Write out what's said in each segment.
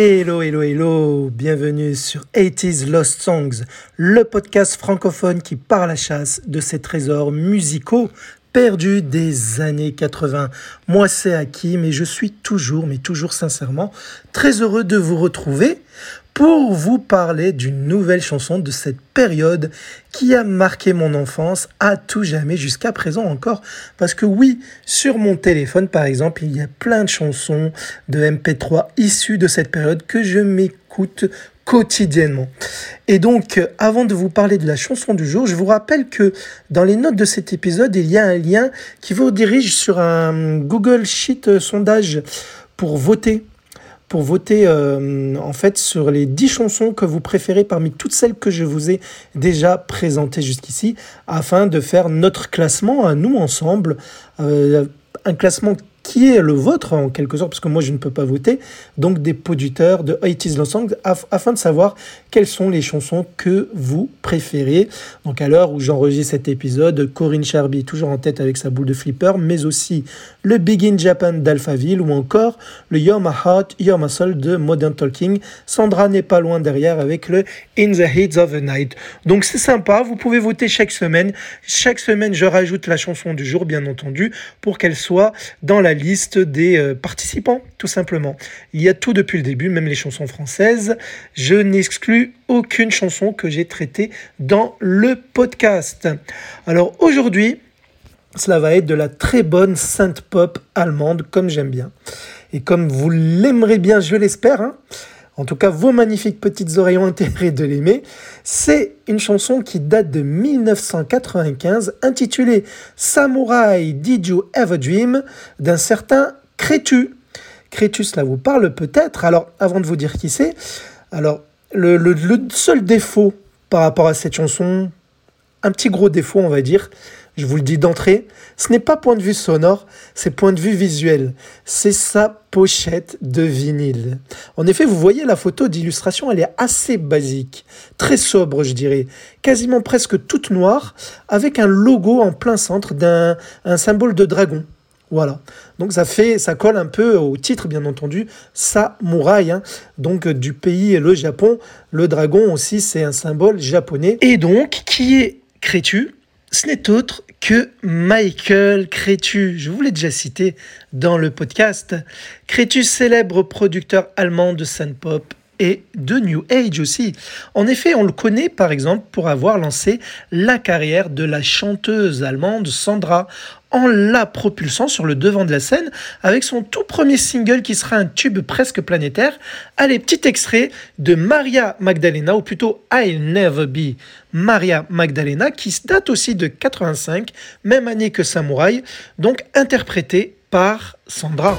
Hello, hello, hello, bienvenue sur 80s Lost Songs, le podcast francophone qui part à la chasse de ces trésors musicaux perdus des années 80. Moi, c'est Hakim et je suis toujours, mais toujours sincèrement, très heureux de vous retrouver pour vous parler d'une nouvelle chanson de cette période qui a marqué mon enfance à tout jamais jusqu'à présent encore. Parce que oui, sur mon téléphone par exemple, il y a plein de chansons de MP3 issues de cette période que je m'écoute quotidiennement. Et donc, avant de vous parler de la chanson du jour, je vous rappelle que dans les notes de cet épisode, il y a un lien qui vous dirige sur un Google Sheet sondage pour voter pour voter euh, en fait sur les 10 chansons que vous préférez parmi toutes celles que je vous ai déjà présentées jusqu'ici afin de faire notre classement à nous ensemble. Euh, un classement qui est le vôtre en quelque sorte, parce que moi je ne peux pas voter, donc des producteurs de 80s Love Songs, afin de savoir quelles sont les chansons que vous préférez. Donc à l'heure où j'enregistre cet épisode, Corinne Charby toujours en tête avec sa boule de flipper, mais aussi le Begin Japan d'Alphaville ou encore le You're My Heart, You're My Soul de Modern Talking. Sandra n'est pas loin derrière avec le In the Heat of the Night. Donc c'est sympa, vous pouvez voter chaque semaine. Chaque semaine, je rajoute la chanson du jour, bien entendu, pour qu'elle soit dans la liste des euh, participants, tout simplement. Il y a tout depuis le début, même les chansons françaises. Je n'exclus aucune chanson que j'ai traitée dans le podcast. Alors aujourd'hui, cela va être de la très bonne synth pop allemande, comme j'aime bien. Et comme vous l'aimerez bien, je l'espère, hein. En tout cas vos magnifiques petites oreilles ont de l'aimer, c'est une chanson qui date de 1995, intitulée Samurai Did You Ever Dream d'un certain Crétu. Crétu, cela vous parle peut-être. Alors, avant de vous dire qui c'est, alors, le, seul défaut par rapport à cette chanson, un petit gros défaut, on va dire, je vous le dis d'entrée, ce n'est pas point de vue sonore, c'est point de vue visuel. C'est sa pochette de vinyle. En effet, vous voyez la photo d'illustration, elle est assez basique, très sobre, je dirais, quasiment presque toute noire, avec un logo en plein centre d'un symbole de dragon. Voilà. Donc ça fait, ça colle un peu au titre, bien entendu, Samouraï, hein. donc du pays le Japon. Le dragon aussi, c'est un symbole japonais. Et donc, qui est Crétu? Ce n'est autre que Michael Crétu. Je vous l'ai déjà cité dans le podcast. Crétu, célèbre producteur allemand de synth-pop et de New Age aussi. En effet, on le connaît par exemple pour avoir lancé la carrière de la chanteuse allemande Sandra en la propulsant sur le devant de la scène avec son tout premier single qui sera un tube presque planétaire. Allez, petit extrait de Maria Magdalena, ou plutôt I'll Never Be Maria Magdalena, qui date aussi de 85, même année que Samouraï, donc interprété par Sandra.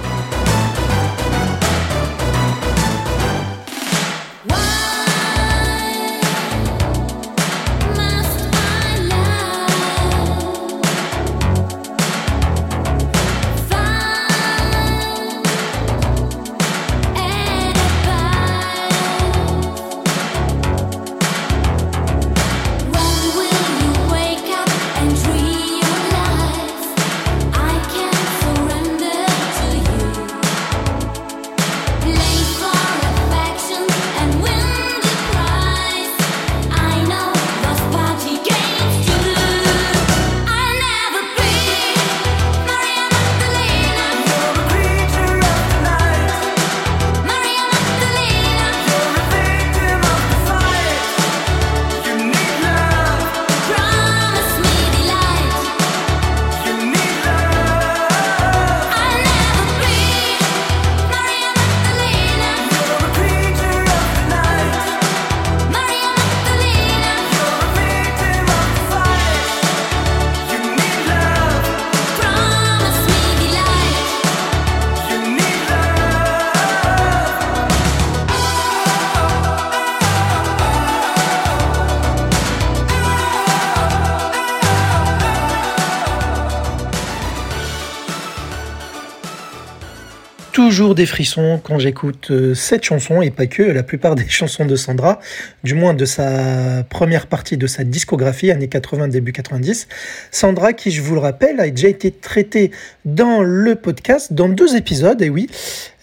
Toujours des frissons quand j'écoute euh, cette chanson et pas que la plupart des chansons de Sandra, du moins de sa première partie de sa discographie, années 80, début 90. Sandra, qui je vous le rappelle, a déjà été traitée dans le podcast, dans deux épisodes, et oui,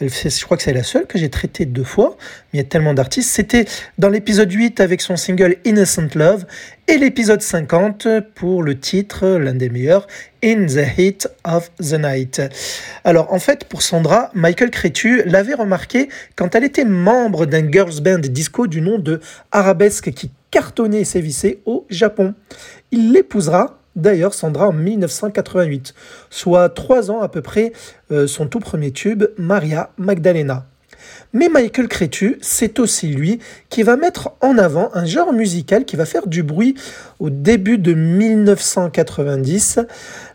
je crois que c'est la seule que j'ai traitée deux fois, mais il y a tellement d'artistes. C'était dans l'épisode 8 avec son single Innocent Love et l'épisode 50 pour le titre, l'un des meilleurs, In the Heat of the Night. Alors en fait, pour Sandra, Michael Crétu l'avait remarqué quand elle était membre d'un girls band disco du nom de Arabesque qui cartonnait et sévissait au Japon. Il l'épousera d'ailleurs Sandra en 1988, soit trois ans à peu près euh, son tout premier tube, Maria Magdalena. Mais Michael Crétu, c'est aussi lui qui va mettre en avant un genre musical qui va faire du bruit. Au début de 1990,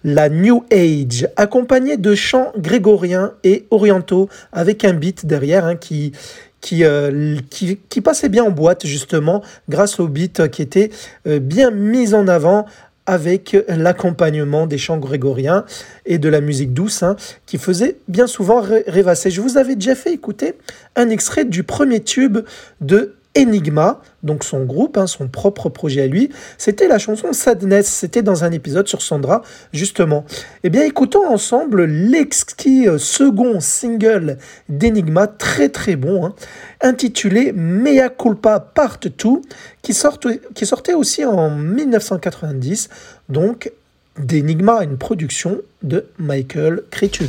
la New Age, accompagné de chants grégoriens et orientaux avec un beat derrière hein, qui, euh, qui, passait bien en boîte justement grâce au beat qui était euh, bien mis en avant avec l'accompagnement des chants grégoriens et de la musique douce hein, qui faisait bien souvent rêvasser. Je vous avais déjà fait écouter un extrait du premier tube de Enigma, donc son groupe, hein, son propre projet à lui, c'était la chanson Sadness, c'était dans un épisode sur Sandra, justement. Eh bien, écoutons ensemble l'exquis euh, second single d'Enigma, très très bon, hein, intitulé Mea Culpa Part 2, qui, qui sortait aussi en 1990, donc d'Enigma, une production de Michael Cretu.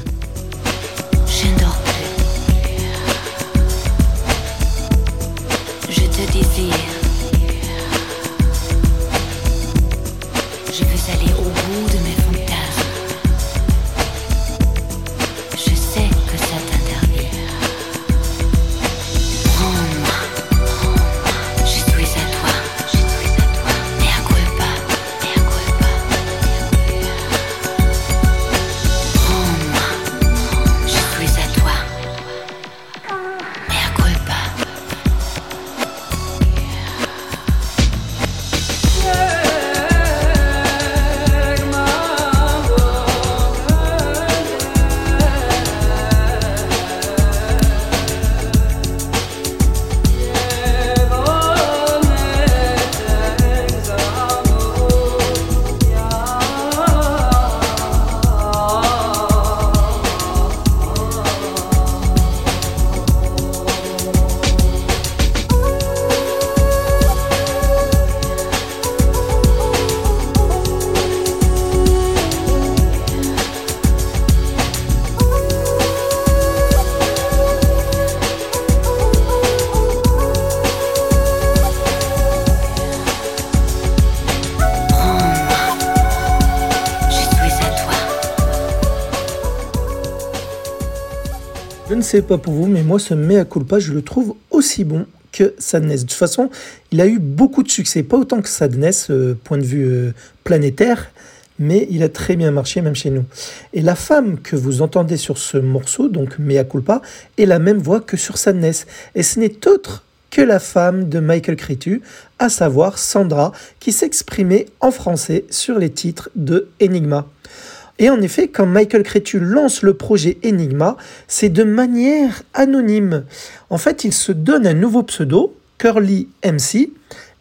Ne sais pas pour vous, mais moi, ce mea culpa, je le trouve aussi bon que Sadness. De toute façon, il a eu beaucoup de succès, pas autant que Sadness, euh, point de vue euh, planétaire, mais il a très bien marché, même chez nous. Et la femme que vous entendez sur ce morceau, donc Mea culpa, est la même voix que sur Sadness. Et ce n'est autre que la femme de Michael Cretu, à savoir Sandra, qui s'exprimait en français sur les titres de Enigma. Et en effet, quand Michael Crétu lance le projet Enigma, c'est de manière anonyme. En fait, il se donne un nouveau pseudo, Curly MC,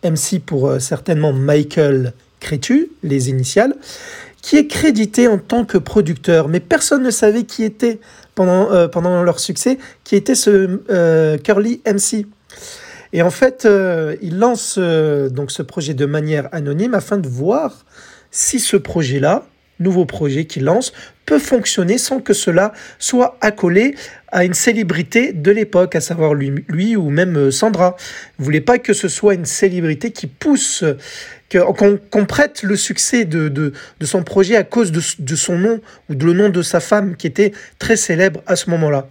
MC pour euh, certainement Michael Crétu, les initiales, qui est crédité en tant que producteur, mais personne ne savait qui était pendant, euh, leur succès, qui était ce euh, Curly MC. Et en fait, il lance donc ce projet de manière anonyme afin de voir si ce projet-là nouveau projet qu'il lance peut fonctionner sans que cela soit accolé à une célébrité de l'époque, à savoir lui, ou même euh, Sandra. Vous voulez pas que ce soit une célébrité qui pousse, qu'on prête le succès de, son projet à cause de son nom ou de le nom de sa femme qui était très célèbre à ce moment-là.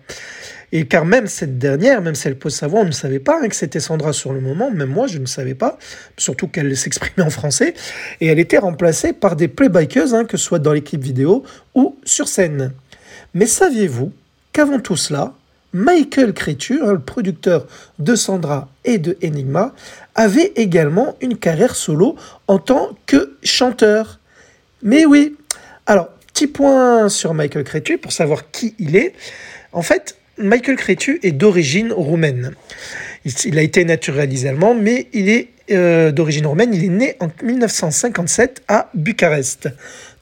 Et car même cette dernière, même si elle pose sa voix, on ne savait pas hein, que c'était Sandra sur le moment, même moi je ne savais pas, surtout qu'elle s'exprimait en français, et elle était remplacée par des playbikers, hein, que ce soit dans l'équipe vidéo ou sur scène. Mais saviez-vous qu'avant tout cela, Michael Crétu, hein, le producteur de Sandra et de Enigma, avait également une carrière solo en tant que chanteur? Mais oui, alors, petit point sur Michael Crétu pour savoir qui il est. En fait, Michael Cretu est d'origine roumaine. Il, a été naturalisé allemand, mais il est euh, d'origine roumaine. Il est né en 1957 à Bucarest.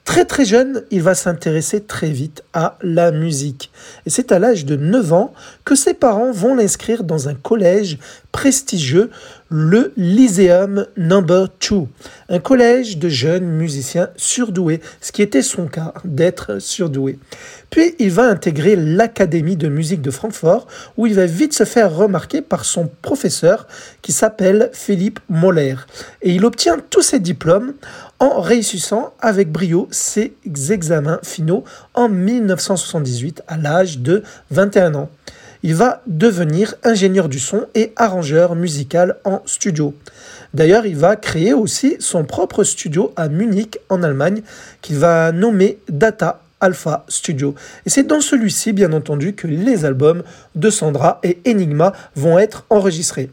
Très très jeune, il va s'intéresser très vite à la musique. Et c'est à l'âge de 9 ans que ses parents vont l'inscrire dans un collège prestigieux, le Lyceum Number 2, un collège de jeunes musiciens surdoués, ce qui était son cas d'être surdoué. Puis il va intégrer l'Académie de musique de Francfort, où il va vite se faire remarquer par son professeur qui s'appelle Philippe Moller. Et il obtient tous ses diplômes en réussissant avec brio ses examens finaux en 1978 à l'âge de 21 ans. Il va devenir ingénieur du son et arrangeur musical en studio. D'ailleurs, il va créer aussi son propre studio à Munich en Allemagne qu'il va nommer Data Alpha Studio. Et c'est dans celui-ci, bien entendu, que les albums de Sandra et Enigma vont être enregistrés.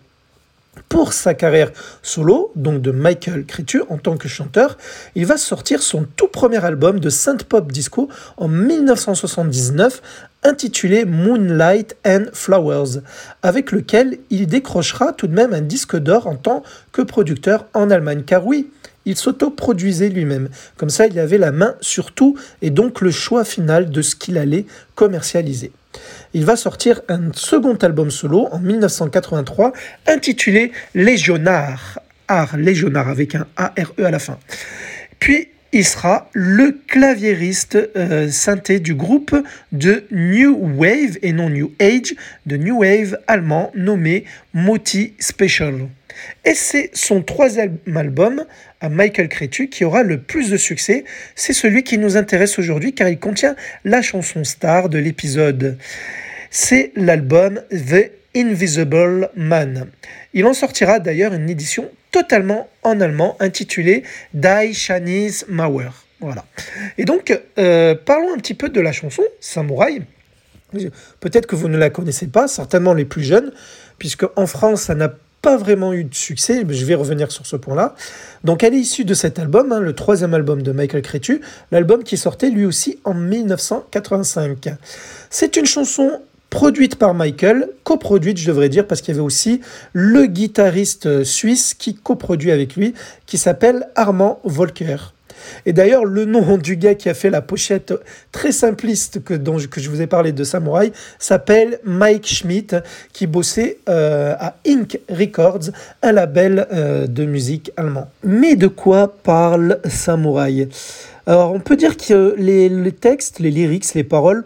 Pour sa carrière solo, donc de Michael Cretu en tant que chanteur, il va sortir son tout premier album de synth pop disco en 1979 intitulé Moonlight and Flowers, avec lequel il décrochera tout de même un disque d'or en tant que producteur en Allemagne. Car oui, il s'auto-produisait lui-même. Comme ça, il avait la main sur tout et donc le choix final de ce qu'il allait commercialiser. Il va sortir un second album solo en 1983 intitulé Légionnaire. Art Légionnaire avec un A-R-E à la fin. Puis il sera le claviériste euh, synthé du groupe de New Wave et non New Age, de New Wave allemand nommé Moti Special. Et c'est son troisième album à Michael Cretu qui aura le plus de succès. C'est celui qui nous intéresse aujourd'hui car il contient la chanson star de l'épisode. C'est l'album The Invisible Man. Il en sortira d'ailleurs une édition totalement en allemand intitulée Die Chinese Mauer. Voilà. Et donc, euh, parlons un petit peu de la chanson Samouraï. Peut-être que vous ne la connaissez pas, certainement les plus jeunes, puisque en France, ça n'a pas vraiment eu de succès, je vais revenir sur ce point-là. Donc elle est issue de cet album, hein, le troisième album de Michael Cretu, l'album qui sortait lui aussi en 1985. C'est une chanson produite par Michael, coproduite je devrais dire, parce qu'il y avait aussi le guitariste suisse qui coproduit avec lui, qui s'appelle Armand Volker. Et d'ailleurs, le nom du gars qui a fait la pochette très simpliste que, dont, je vous ai parlé de Samurai s'appelle Mike Schmidt, qui bossait euh, à Ink Records, un label euh, de musique allemand. Mais de quoi parle Samurai Alors, on peut dire que les textes, les lyrics, les paroles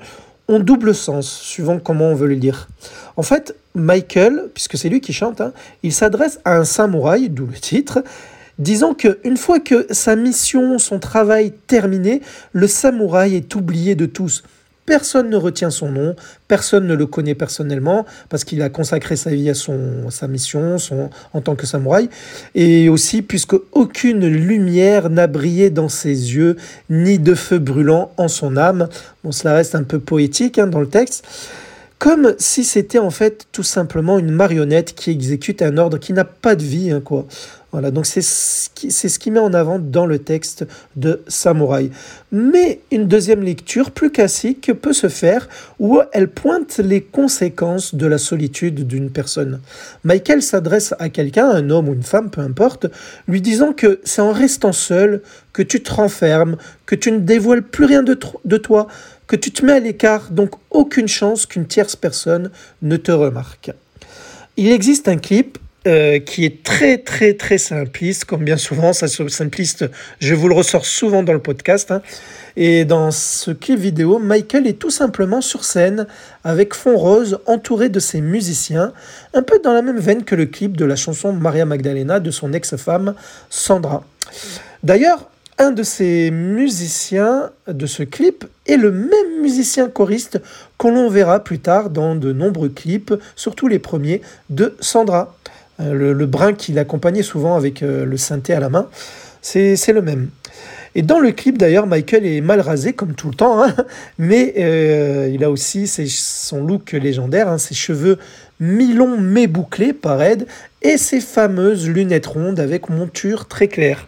ont double sens, suivant comment on veut le dire. En fait, Michael, puisque c'est lui qui chante, hein, il s'adresse à un samouraï, d'où le titre, Disons qu'une fois que sa mission, son travail terminé, le samouraï est oublié de tous. Personne ne retient son nom, personne ne le connaît personnellement parce qu'il a consacré sa vie à sa mission en tant que samouraï. Et aussi puisque aucune lumière n'a brillé dans ses yeux, ni de feu brûlant en son âme. Bon, cela reste un peu poétique hein, dans le texte. Comme si c'était en fait tout simplement une marionnette qui exécute un ordre qui n'a pas de vie, hein, quoi. Voilà, donc c'est ce, qui, ce qui met en avant dans le texte de Samouraï. Mais une deuxième lecture plus classique peut se faire où elle pointe les conséquences de la solitude d'une personne. Michael s'adresse à quelqu'un, un homme ou une femme, peu importe, lui disant que c'est en restant seul que tu te renfermes, que tu ne dévoiles plus rien de toi, que tu te mets à l'écart, donc aucune chance qu'une tierce personne ne te remarque. Il existe un clip euh, qui est très très très simpliste, comme bien souvent, ça simpliste, je vous le ressors souvent dans le podcast. Hein. Et dans ce clip vidéo, Michael est tout simplement sur scène avec fond rose entouré de ses musiciens, un peu dans la même veine que le clip de la chanson Maria Magdalena de son ex-femme Sandra. D'ailleurs, un de ces musiciens de ce clip est le même musicien choriste qu'on l'on verra plus tard dans de nombreux clips, surtout les premiers, de Sandra. Euh, le, brin qui l'accompagnait souvent avec euh, le synthé à la main, c'est le même. Et dans le clip d'ailleurs, Michael est mal rasé comme tout le temps, hein, mais euh, il a aussi son look légendaire, hein, ses cheveux mi-longs mais bouclés par Ed, et ses fameuses lunettes rondes avec monture très claire.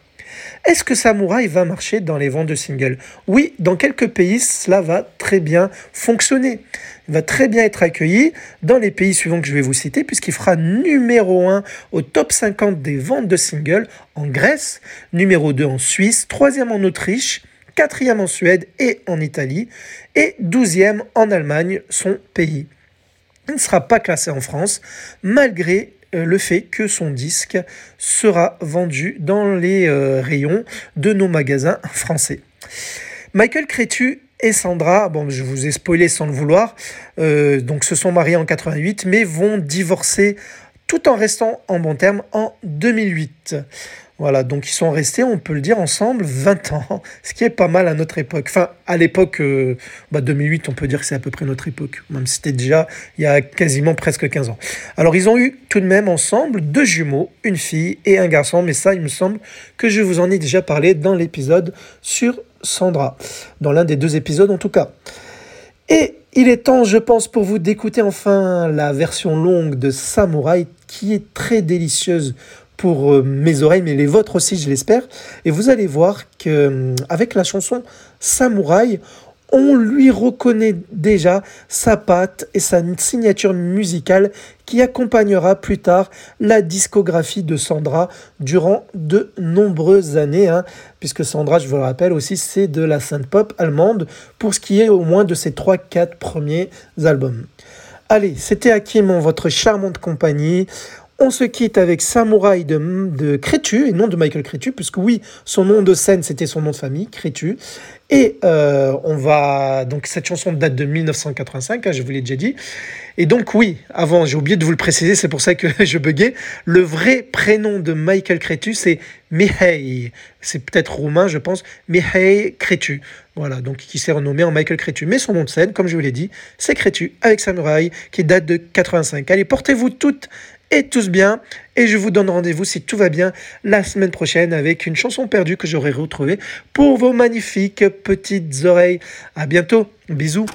Est-ce que Samouraï va marcher dans les ventes de singles? Oui, dans quelques pays, cela va très bien fonctionner. Va très bien être accueilli dans les pays suivants que je vais vous citer, puisqu'il fera numéro 1 au top 50 des ventes de singles en Grèce, numéro 2 en Suisse, troisième en Autriche, quatrième en Suède et en Italie, et douzième en Allemagne, son pays. Il ne sera pas classé en France, malgré euh, le fait que son disque sera vendu dans les euh, rayons de nos magasins français. Michael Crétu et Sandra, bon, je vous ai spoilé sans le vouloir, euh, donc se sont mariés en 88, mais vont divorcer tout en restant en bon terme en 2008. Voilà, donc ils sont restés, on peut le dire, ensemble 20 ans, ce qui est pas mal à notre époque. Enfin, à l'époque, 2008, euh, bah, on peut dire que c'est à peu près notre époque, même si c'était déjà il y a quasiment presque 15 ans. Alors, ils ont eu tout de même ensemble deux jumeaux, une fille et un garçon, mais ça, il me semble que je vous en ai déjà parlé dans l'épisode sur Sandra, dans l'un des deux épisodes en tout cas. Et il est temps, je pense, pour vous d'écouter enfin la version longue de Samouraï qui est très délicieuse pour euh, mes oreilles, mais les vôtres aussi, je l'espère. Et vous allez voir qu'avec euh, la chanson Samouraï, on lui reconnaît déjà sa patte et sa signature musicale accompagnera plus tard la discographie de Sandra durant de nombreuses années, hein, puisque Sandra, je vous le rappelle aussi, c'est de la synth pop allemande pour ce qui est au moins de ses 3-4 premiers albums. Allez, c'était Hakim, votre charmante compagnie. On se quitte avec Samouraï de, de Crétu, et non de Michael Crétu, puisque oui, son nom de scène, c'était son nom de famille, Crétu. Et euh, on va. Donc, cette chanson date de 1985, hein, je vous l'ai déjà dit. Et donc, oui, avant, j'ai oublié de vous le préciser, c'est pour ça que je buguais. Le vrai prénom de Michael Crétu, c'est Mihai. C'est peut-être roumain, je pense. Mihai Crétu. Voilà, donc qui s'est renommé en Michael Crétu. Mais son nom de scène, comme je vous l'ai dit, c'est Crétu avec Samouraï, qui date de 85. Allez, portez-vous toutes et tous bien. Et je vous donne rendez-vous, si tout va bien, la semaine prochaine avec une chanson perdue que j'aurai retrouvée pour vos magnifiques petites oreilles. À bientôt. Bisous.